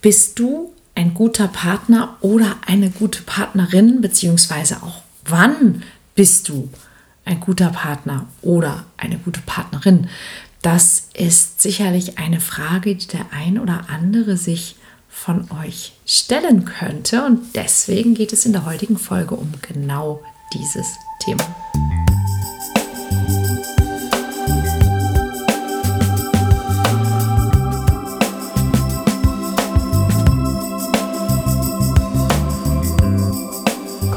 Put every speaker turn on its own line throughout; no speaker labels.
Bist du ein guter Partner oder eine gute Partnerin, beziehungsweise auch wann bist du ein guter Partner oder eine gute Partnerin? Das ist sicherlich eine Frage, die der ein oder andere sich von euch stellen könnte. Und deswegen geht es in der heutigen Folge um genau dieses Thema.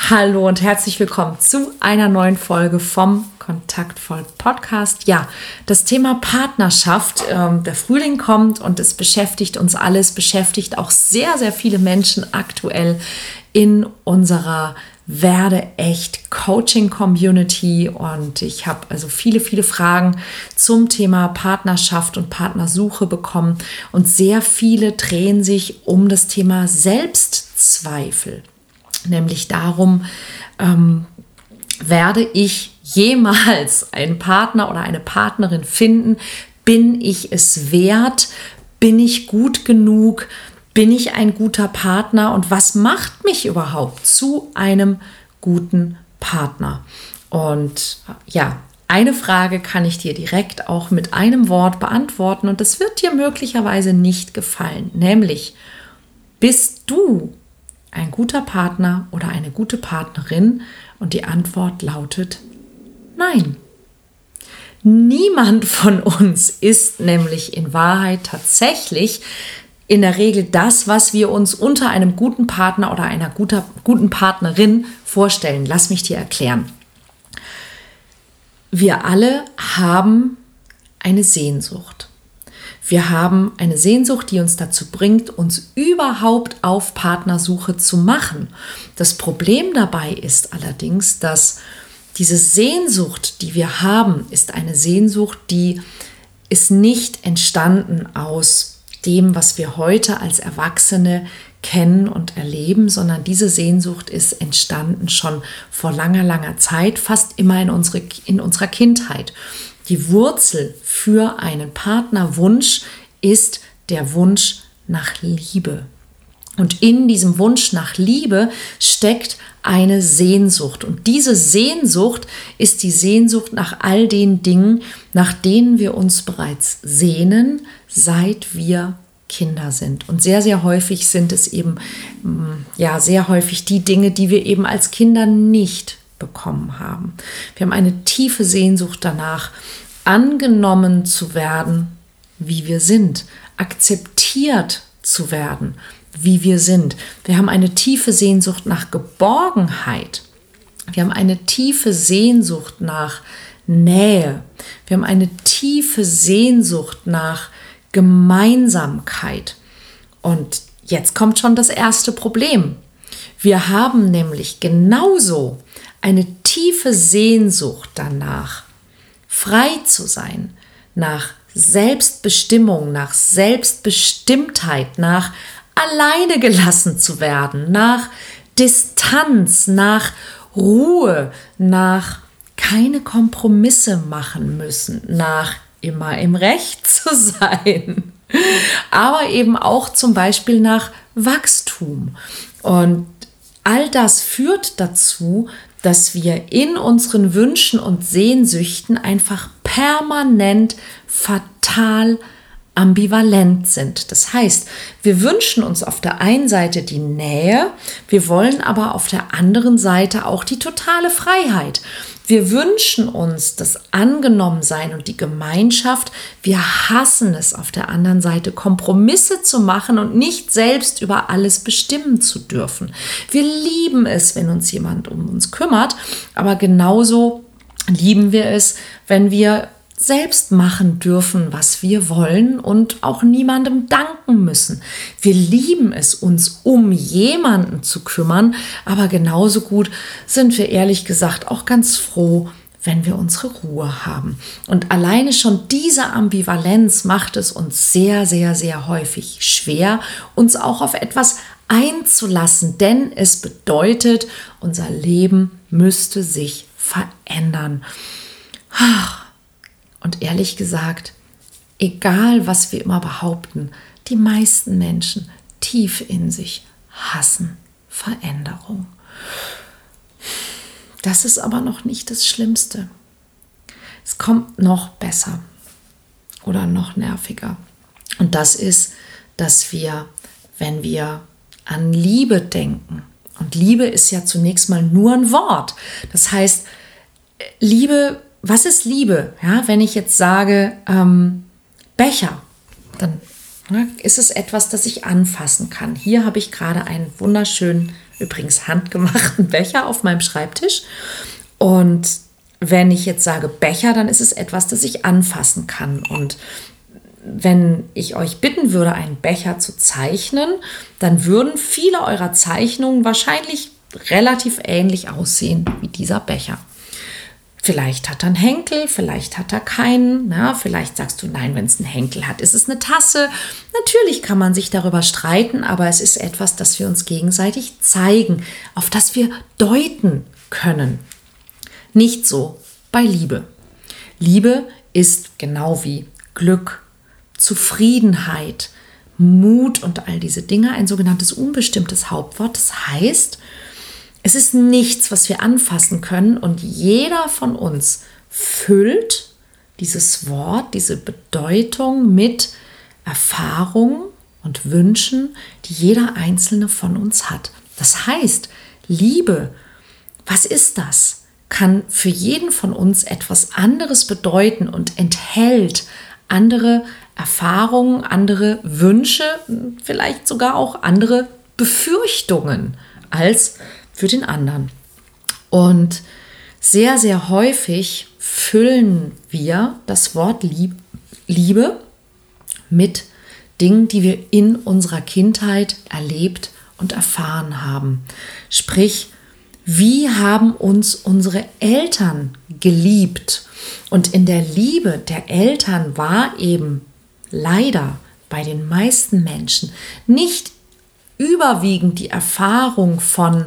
Hallo und herzlich willkommen zu einer neuen Folge vom Kontaktvoll Podcast. Ja, das Thema Partnerschaft, ähm, der Frühling kommt und es beschäftigt uns alles, beschäftigt auch sehr, sehr viele Menschen aktuell in unserer werde echt Coaching Community. Und ich habe also viele, viele Fragen zum Thema Partnerschaft und Partnersuche bekommen. Und sehr viele drehen sich um das Thema Selbstzweifel nämlich darum, ähm, werde ich jemals einen Partner oder eine Partnerin finden? Bin ich es wert? Bin ich gut genug? Bin ich ein guter Partner? Und was macht mich überhaupt zu einem guten Partner? Und ja, eine Frage kann ich dir direkt auch mit einem Wort beantworten und das wird dir möglicherweise nicht gefallen, nämlich bist du ein guter Partner oder eine gute Partnerin? Und die Antwort lautet nein. Niemand von uns ist nämlich in Wahrheit tatsächlich in der Regel das, was wir uns unter einem guten Partner oder einer guter, guten Partnerin vorstellen. Lass mich dir erklären. Wir alle haben eine Sehnsucht. Wir haben eine Sehnsucht, die uns dazu bringt, uns überhaupt auf Partnersuche zu machen. Das Problem dabei ist allerdings, dass diese Sehnsucht, die wir haben, ist eine Sehnsucht, die ist nicht entstanden aus dem, was wir heute als Erwachsene kennen und erleben, sondern diese Sehnsucht ist entstanden schon vor langer, langer Zeit, fast immer in, unsere, in unserer Kindheit. Die Wurzel für einen Partnerwunsch ist der Wunsch nach Liebe. Und in diesem Wunsch nach Liebe steckt eine Sehnsucht. Und diese Sehnsucht ist die Sehnsucht nach all den Dingen, nach denen wir uns bereits sehnen, seit wir Kinder sind. Und sehr, sehr häufig sind es eben, mm, ja, sehr häufig die Dinge, die wir eben als Kinder nicht bekommen haben. Wir haben eine tiefe Sehnsucht danach, angenommen zu werden, wie wir sind, akzeptiert zu werden, wie wir sind. Wir haben eine tiefe Sehnsucht nach Geborgenheit. Wir haben eine tiefe Sehnsucht nach Nähe. Wir haben eine tiefe Sehnsucht nach Gemeinsamkeit. Und jetzt kommt schon das erste Problem. Wir haben nämlich genauso eine tiefe Sehnsucht danach, frei zu sein, nach Selbstbestimmung, nach Selbstbestimmtheit, nach alleine gelassen zu werden, nach Distanz, nach Ruhe, nach keine Kompromisse machen müssen, nach immer im Recht zu sein, aber eben auch zum Beispiel nach Wachstum. Und all das führt dazu, dass wir in unseren Wünschen und Sehnsüchten einfach permanent fatal ambivalent sind. Das heißt, wir wünschen uns auf der einen Seite die Nähe, wir wollen aber auf der anderen Seite auch die totale Freiheit. Wir wünschen uns das Angenommensein und die Gemeinschaft. Wir hassen es auf der anderen Seite, Kompromisse zu machen und nicht selbst über alles bestimmen zu dürfen. Wir lieben es, wenn uns jemand um uns kümmert, aber genauso lieben wir es, wenn wir selbst machen dürfen, was wir wollen und auch niemandem danken müssen. Wir lieben es, uns um jemanden zu kümmern, aber genauso gut sind wir ehrlich gesagt auch ganz froh, wenn wir unsere Ruhe haben. Und alleine schon diese Ambivalenz macht es uns sehr, sehr, sehr häufig schwer, uns auch auf etwas einzulassen, denn es bedeutet, unser Leben müsste sich verändern. Und ehrlich gesagt, egal was wir immer behaupten, die meisten Menschen tief in sich hassen Veränderung. Das ist aber noch nicht das Schlimmste. Es kommt noch besser oder noch nerviger. Und das ist, dass wir, wenn wir an Liebe denken, und Liebe ist ja zunächst mal nur ein Wort. Das heißt, Liebe, was ist Liebe? Ja, wenn ich jetzt sage ähm, Becher, dann ne, ist es etwas, das ich anfassen kann. Hier habe ich gerade einen wunderschönen übrigens handgemachten Becher auf meinem Schreibtisch. Und wenn ich jetzt sage Becher, dann ist es etwas, das ich anfassen kann. Und wenn ich euch bitten würde, einen Becher zu zeichnen, dann würden viele eurer Zeichnungen wahrscheinlich relativ ähnlich aussehen wie dieser Becher. Vielleicht hat er einen Henkel, vielleicht hat er keinen. Ja, vielleicht sagst du, nein, wenn es einen Henkel hat, ist es eine Tasse. Natürlich kann man sich darüber streiten, aber es ist etwas, das wir uns gegenseitig zeigen, auf das wir deuten können. Nicht so bei Liebe. Liebe ist genau wie Glück, Zufriedenheit, Mut und all diese Dinge ein sogenanntes unbestimmtes Hauptwort. Das heißt, es ist nichts, was wir anfassen können und jeder von uns füllt dieses Wort, diese Bedeutung mit Erfahrungen und Wünschen, die jeder einzelne von uns hat. Das heißt, Liebe, was ist das? Kann für jeden von uns etwas anderes bedeuten und enthält andere Erfahrungen, andere Wünsche, vielleicht sogar auch andere Befürchtungen als für den anderen. Und sehr, sehr häufig füllen wir das Wort Liebe mit Dingen, die wir in unserer Kindheit erlebt und erfahren haben. Sprich, wie haben uns unsere Eltern geliebt? Und in der Liebe der Eltern war eben leider bei den meisten Menschen nicht überwiegend die Erfahrung von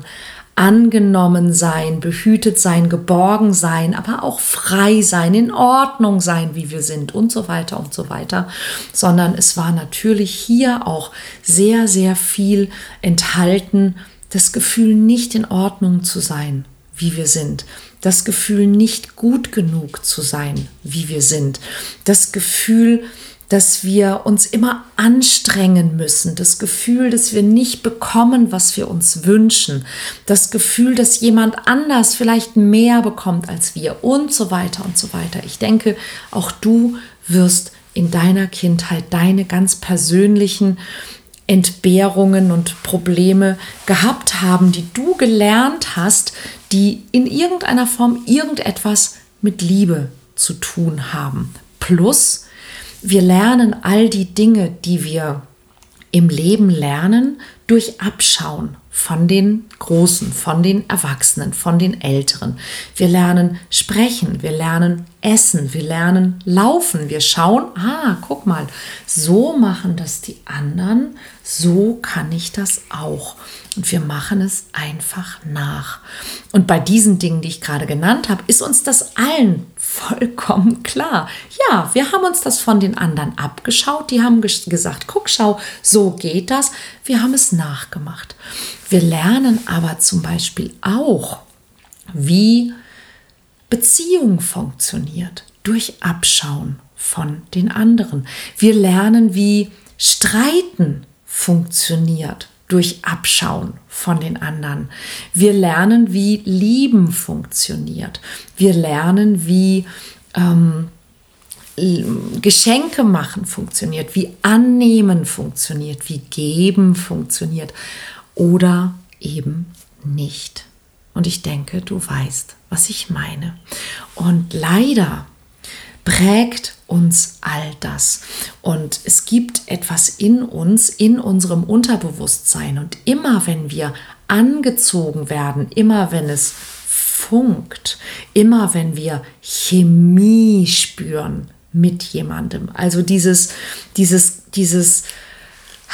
angenommen sein, behütet sein, geborgen sein, aber auch frei sein, in Ordnung sein, wie wir sind und so weiter und so weiter, sondern es war natürlich hier auch sehr, sehr viel enthalten, das Gefühl nicht in Ordnung zu sein, wie wir sind, das Gefühl nicht gut genug zu sein, wie wir sind, das Gefühl, dass wir uns immer anstrengen müssen, das Gefühl, dass wir nicht bekommen, was wir uns wünschen, das Gefühl, dass jemand anders vielleicht mehr bekommt als wir und so weiter und so weiter. Ich denke, auch du wirst in deiner Kindheit deine ganz persönlichen Entbehrungen und Probleme gehabt haben, die du gelernt hast, die in irgendeiner Form irgendetwas mit Liebe zu tun haben. Plus, wir lernen all die Dinge, die wir im Leben lernen, durch Abschauen von den Großen, von den Erwachsenen, von den Älteren. Wir lernen sprechen, wir lernen essen, wir lernen laufen. Wir schauen, ah, guck mal, so machen das die anderen, so kann ich das auch. Und wir machen es einfach nach. Und bei diesen Dingen, die ich gerade genannt habe, ist uns das allen vollkommen klar. Ja, wir haben uns das von den anderen abgeschaut. Die haben gesagt, guck, schau, so geht das. Wir haben es nachgemacht. Wir lernen aber zum Beispiel auch, wie Beziehung funktioniert durch Abschauen von den anderen. Wir lernen, wie Streiten funktioniert durch Abschauen von den anderen. Wir lernen, wie Lieben funktioniert. Wir lernen, wie ähm, Geschenke machen funktioniert, wie Annehmen funktioniert, wie Geben funktioniert oder eben nicht. Und ich denke, du weißt, was ich meine. Und leider prägt uns all das. Und es gibt etwas in uns, in unserem Unterbewusstsein. Und immer wenn wir angezogen werden, immer wenn es funkt, immer wenn wir Chemie spüren mit jemandem, also dieses, dieses, dieses,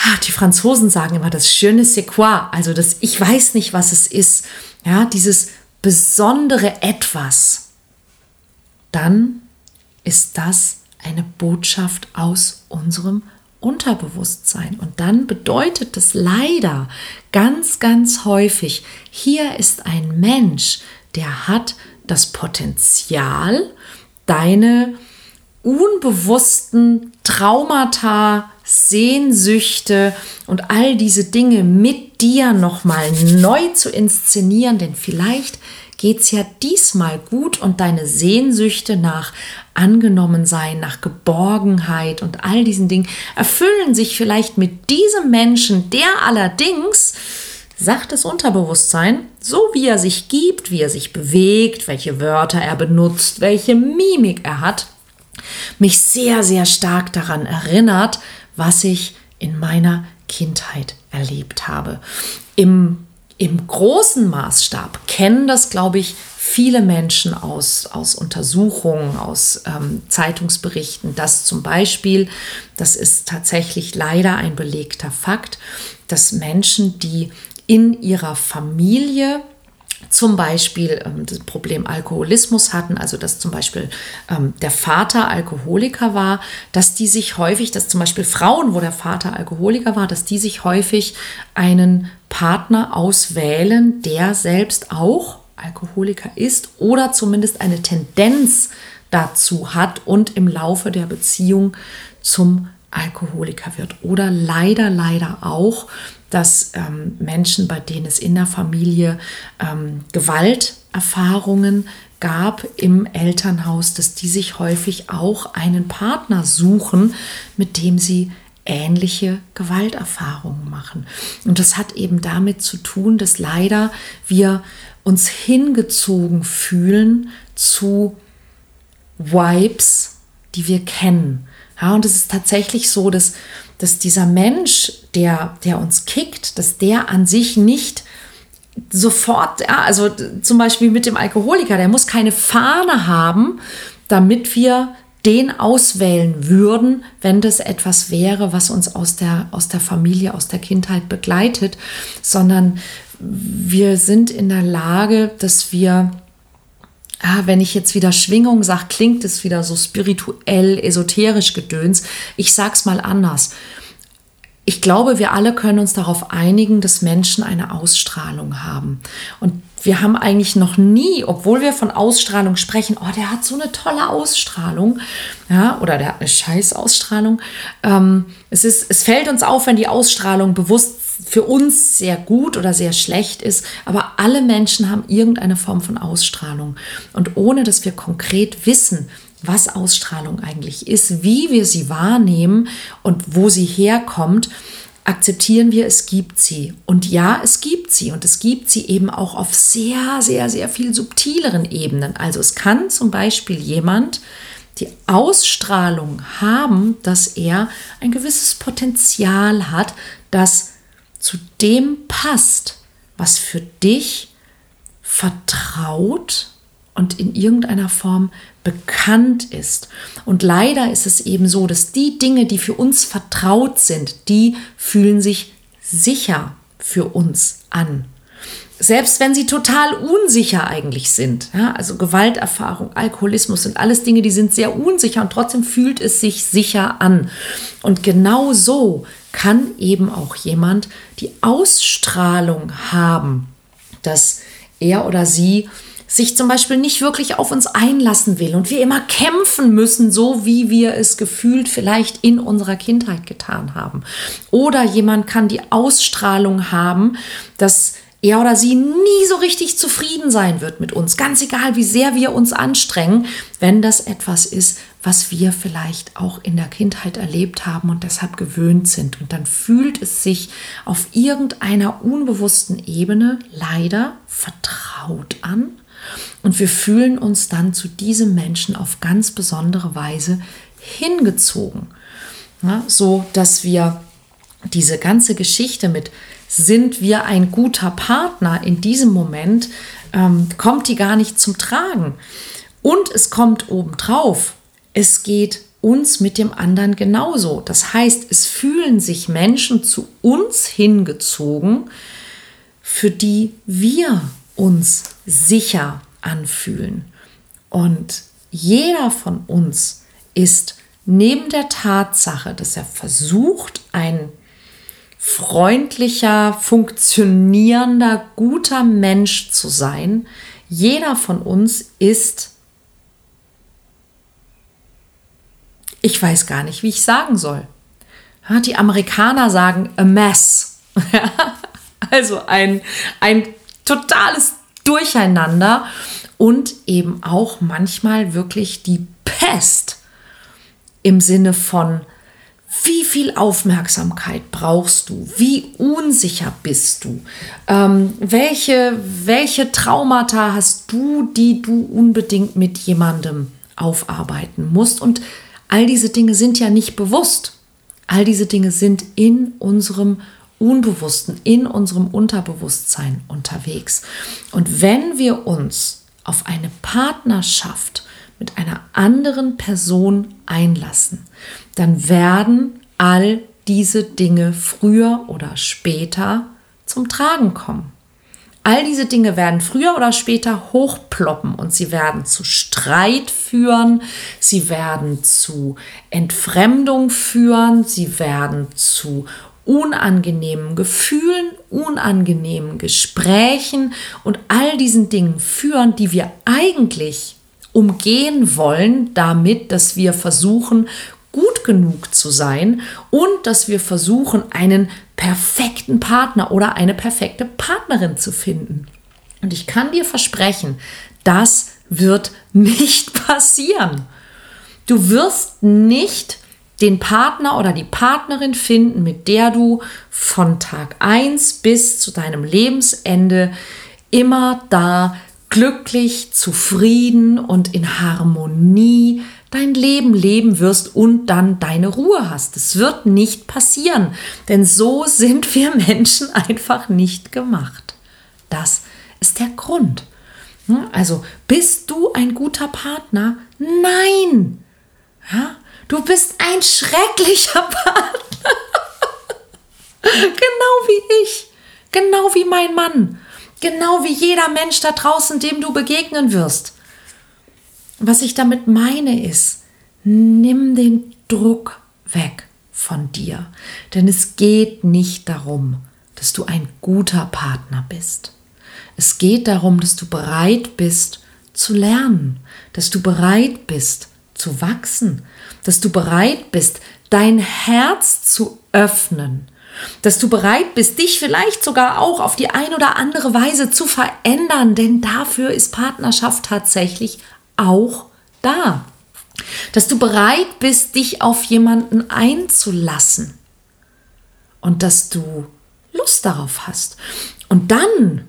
ah, die Franzosen sagen immer das schöne c'est also das ich weiß nicht, was es ist, ja, dieses besondere etwas, dann ist das eine Botschaft aus unserem Unterbewusstsein. Und dann bedeutet es leider ganz, ganz häufig, hier ist ein Mensch, der hat das Potenzial, deine unbewussten Traumata, Sehnsüchte und all diese Dinge mit dir nochmal neu zu inszenieren, denn vielleicht geht es ja diesmal gut und deine Sehnsüchte nach Angenommensein, nach Geborgenheit und all diesen Dingen erfüllen sich vielleicht mit diesem Menschen, der allerdings, sagt das Unterbewusstsein, so wie er sich gibt, wie er sich bewegt, welche Wörter er benutzt, welche Mimik er hat, mich sehr, sehr stark daran erinnert, was ich in meiner Kindheit erlebt habe. Im im großen Maßstab kennen das, glaube ich, viele Menschen aus, aus Untersuchungen, aus ähm, Zeitungsberichten, dass zum Beispiel, das ist tatsächlich leider ein belegter Fakt, dass Menschen, die in ihrer Familie zum Beispiel ähm, das Problem Alkoholismus hatten, also dass zum Beispiel ähm, der Vater Alkoholiker war, dass die sich häufig, dass zum Beispiel Frauen, wo der Vater Alkoholiker war, dass die sich häufig einen Partner auswählen, der selbst auch Alkoholiker ist oder zumindest eine Tendenz dazu hat und im Laufe der Beziehung zum Alkoholiker wird. Oder leider, leider auch dass ähm, Menschen, bei denen es in der Familie ähm, Gewalterfahrungen gab im Elternhaus, dass die sich häufig auch einen Partner suchen, mit dem sie ähnliche Gewalterfahrungen machen. Und das hat eben damit zu tun, dass leider wir uns hingezogen fühlen zu Vibes, die wir kennen. Ja, und es ist tatsächlich so, dass dass dieser Mensch, der, der uns kickt, dass der an sich nicht sofort, ja, also zum Beispiel mit dem Alkoholiker, der muss keine Fahne haben, damit wir den auswählen würden, wenn das etwas wäre, was uns aus der, aus der Familie, aus der Kindheit begleitet, sondern wir sind in der Lage, dass wir ah, wenn ich jetzt wieder Schwingung sage, klingt es wieder so spirituell, esoterisch gedöns. Ich sag's mal anders. Ich glaube, wir alle können uns darauf einigen, dass Menschen eine Ausstrahlung haben. Und wir haben eigentlich noch nie, obwohl wir von Ausstrahlung sprechen, oh, der hat so eine tolle Ausstrahlung, ja, oder der hat eine Scheißausstrahlung. Ähm, es, ist, es fällt uns auf, wenn die Ausstrahlung bewusst für uns sehr gut oder sehr schlecht ist, aber alle Menschen haben irgendeine Form von Ausstrahlung. Und ohne dass wir konkret wissen, was Ausstrahlung eigentlich ist, wie wir sie wahrnehmen und wo sie herkommt, akzeptieren wir, es gibt sie. Und ja, es gibt sie. Und es gibt sie eben auch auf sehr, sehr, sehr viel subtileren Ebenen. Also es kann zum Beispiel jemand die Ausstrahlung haben, dass er ein gewisses Potenzial hat, das zu dem passt, was für dich vertraut und in irgendeiner Form bekannt ist. Und leider ist es eben so, dass die Dinge, die für uns vertraut sind, die fühlen sich sicher für uns an. Selbst wenn sie total unsicher eigentlich sind. Ja, also Gewalterfahrung, Alkoholismus sind alles Dinge, die sind sehr unsicher und trotzdem fühlt es sich sicher an. Und genau so kann eben auch jemand die Ausstrahlung haben, dass er oder sie sich zum Beispiel nicht wirklich auf uns einlassen will und wir immer kämpfen müssen, so wie wir es gefühlt vielleicht in unserer Kindheit getan haben. Oder jemand kann die Ausstrahlung haben, dass er oder sie nie so richtig zufrieden sein wird mit uns, ganz egal, wie sehr wir uns anstrengen, wenn das etwas ist, was wir vielleicht auch in der Kindheit erlebt haben und deshalb gewöhnt sind. Und dann fühlt es sich auf irgendeiner unbewussten Ebene leider vertraut an. Und wir fühlen uns dann zu diesem Menschen auf ganz besondere Weise hingezogen. Ja, so dass wir diese ganze Geschichte mit sind wir ein guter Partner in diesem Moment ähm, kommt die gar nicht zum Tragen. Und es kommt obendrauf. Es geht uns mit dem anderen genauso. Das heißt, es fühlen sich Menschen zu uns hingezogen, für die wir uns sicher anfühlen. Und jeder von uns ist neben der Tatsache, dass er versucht, ein freundlicher, funktionierender, guter Mensch zu sein, jeder von uns ist, ich weiß gar nicht, wie ich sagen soll. Die Amerikaner sagen a mess. also ein, ein totales Durcheinander und eben auch manchmal wirklich die Pest im Sinne von, wie viel Aufmerksamkeit brauchst du? Wie unsicher bist du? Ähm, welche, welche Traumata hast du, die du unbedingt mit jemandem aufarbeiten musst? Und all diese Dinge sind ja nicht bewusst. All diese Dinge sind in unserem Unbewussten, in unserem Unterbewusstsein unterwegs. Und wenn wir uns auf eine Partnerschaft mit einer anderen Person einlassen, dann werden all diese Dinge früher oder später zum Tragen kommen. All diese Dinge werden früher oder später hochploppen und sie werden zu Streit führen, sie werden zu Entfremdung führen, sie werden zu unangenehmen Gefühlen, unangenehmen Gesprächen und all diesen Dingen führen, die wir eigentlich umgehen wollen, damit, dass wir versuchen, gut genug zu sein und dass wir versuchen, einen perfekten Partner oder eine perfekte Partnerin zu finden. Und ich kann dir versprechen, das wird nicht passieren. Du wirst nicht den Partner oder die Partnerin finden, mit der du von Tag 1 bis zu deinem Lebensende immer da glücklich, zufrieden und in Harmonie dein Leben leben wirst und dann deine Ruhe hast. Es wird nicht passieren, denn so sind wir Menschen einfach nicht gemacht. Das ist der Grund. Hm? Also, bist du ein guter Partner? Nein! Ja? Du bist ein schrecklicher Partner. genau wie ich. Genau wie mein Mann. Genau wie jeder Mensch da draußen, dem du begegnen wirst. Was ich damit meine ist, nimm den Druck weg von dir. Denn es geht nicht darum, dass du ein guter Partner bist. Es geht darum, dass du bereit bist zu lernen, dass du bereit bist zu wachsen, dass du bereit bist, dein Herz zu öffnen, dass du bereit bist, dich vielleicht sogar auch auf die ein oder andere Weise zu verändern, denn dafür ist Partnerschaft tatsächlich auch da. Dass du bereit bist, dich auf jemanden einzulassen und dass du Lust darauf hast. Und dann,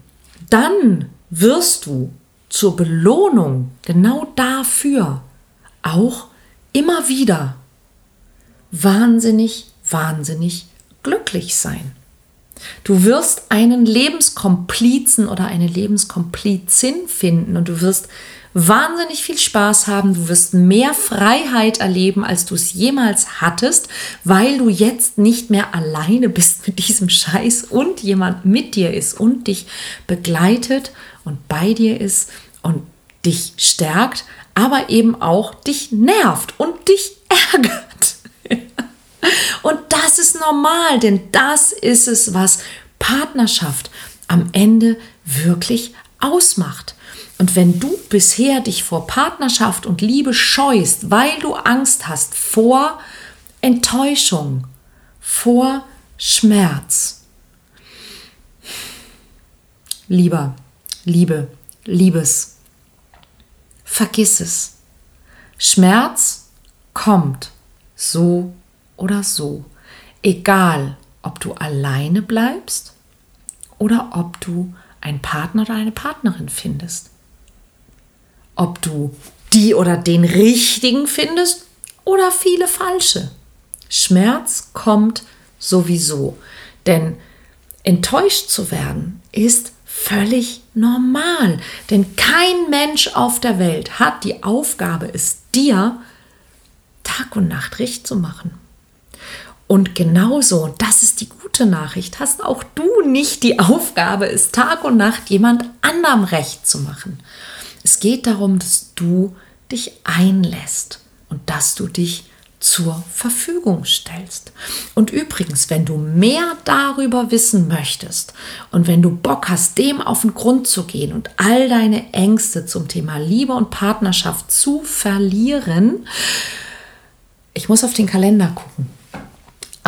dann wirst du zur Belohnung genau dafür auch immer wieder wahnsinnig, wahnsinnig glücklich sein. Du wirst einen Lebenskomplizen oder eine Lebenskomplizin finden und du wirst wahnsinnig viel Spaß haben. Du wirst mehr Freiheit erleben, als du es jemals hattest, weil du jetzt nicht mehr alleine bist mit diesem Scheiß und jemand mit dir ist und dich begleitet und bei dir ist und dich stärkt, aber eben auch dich nervt und dich ärgert. und das ist normal, denn das ist es, was Partnerschaft am Ende wirklich ausmacht. Und wenn du bisher dich vor Partnerschaft und Liebe scheust, weil du Angst hast vor Enttäuschung, vor Schmerz, lieber, Liebe, Liebes, vergiss es. Schmerz kommt so oder so, egal ob du alleine bleibst oder ob du einen Partner oder eine Partnerin findest. Ob du die oder den richtigen findest oder viele falsche. Schmerz kommt sowieso, denn enttäuscht zu werden ist völlig normal. Denn kein Mensch auf der Welt hat die Aufgabe, es dir Tag und Nacht recht zu machen. Und genauso, das ist die gute Nachricht, hast auch du nicht die Aufgabe, es Tag und Nacht jemand anderem recht zu machen. Es geht darum, dass du dich einlässt und dass du dich zur Verfügung stellst. Und übrigens, wenn du mehr darüber wissen möchtest und wenn du Bock hast, dem auf den Grund zu gehen und all deine Ängste zum Thema Liebe und Partnerschaft zu verlieren, ich muss auf den Kalender gucken.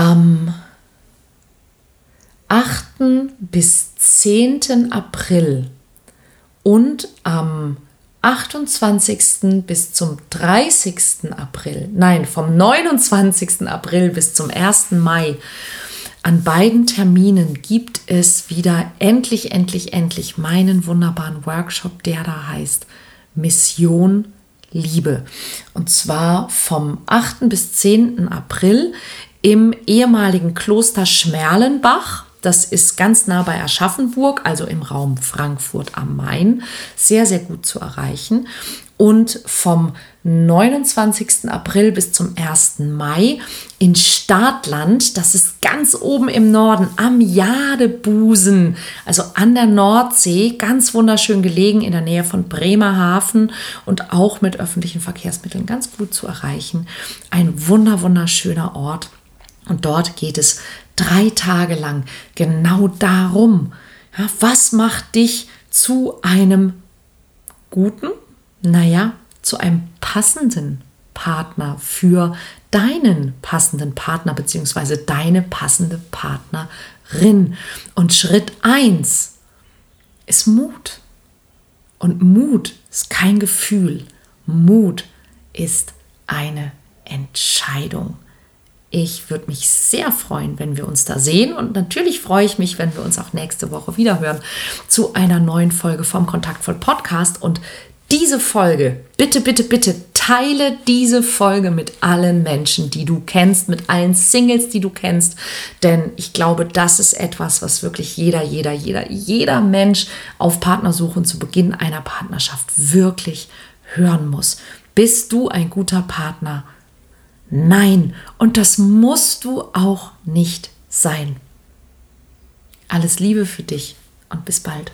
Am 8. bis 10. April und am 28. bis zum 30. April, nein, vom 29. April bis zum 1. Mai, an beiden Terminen gibt es wieder endlich, endlich, endlich meinen wunderbaren Workshop, der da heißt Mission Liebe. Und zwar vom 8. bis 10. April im ehemaligen Kloster Schmerlenbach das ist ganz nah bei Aschaffenburg, also im Raum Frankfurt am Main, sehr, sehr gut zu erreichen. Und vom 29. April bis zum 1. Mai in Startland, das ist ganz oben im Norden am Jadebusen, also an der Nordsee, ganz wunderschön gelegen in der Nähe von Bremerhaven und auch mit öffentlichen Verkehrsmitteln ganz gut zu erreichen. Ein wunder, wunderschöner Ort. Und dort geht es drei Tage lang genau darum. Ja, was macht dich zu einem guten, naja, zu einem passenden Partner für deinen passenden Partner bzw. deine passende Partnerin. Und Schritt 1 ist Mut. Und Mut ist kein Gefühl. Mut ist eine Entscheidung. Ich würde mich sehr freuen, wenn wir uns da sehen. Und natürlich freue ich mich, wenn wir uns auch nächste Woche wieder hören zu einer neuen Folge vom Kontaktvoll Podcast. Und diese Folge, bitte, bitte, bitte teile diese Folge mit allen Menschen, die du kennst, mit allen Singles, die du kennst. Denn ich glaube, das ist etwas, was wirklich jeder, jeder, jeder, jeder Mensch auf Partnersuche und zu Beginn einer Partnerschaft wirklich hören muss. Bist du ein guter Partner? Nein, und das musst du auch nicht sein. Alles Liebe für dich und bis bald.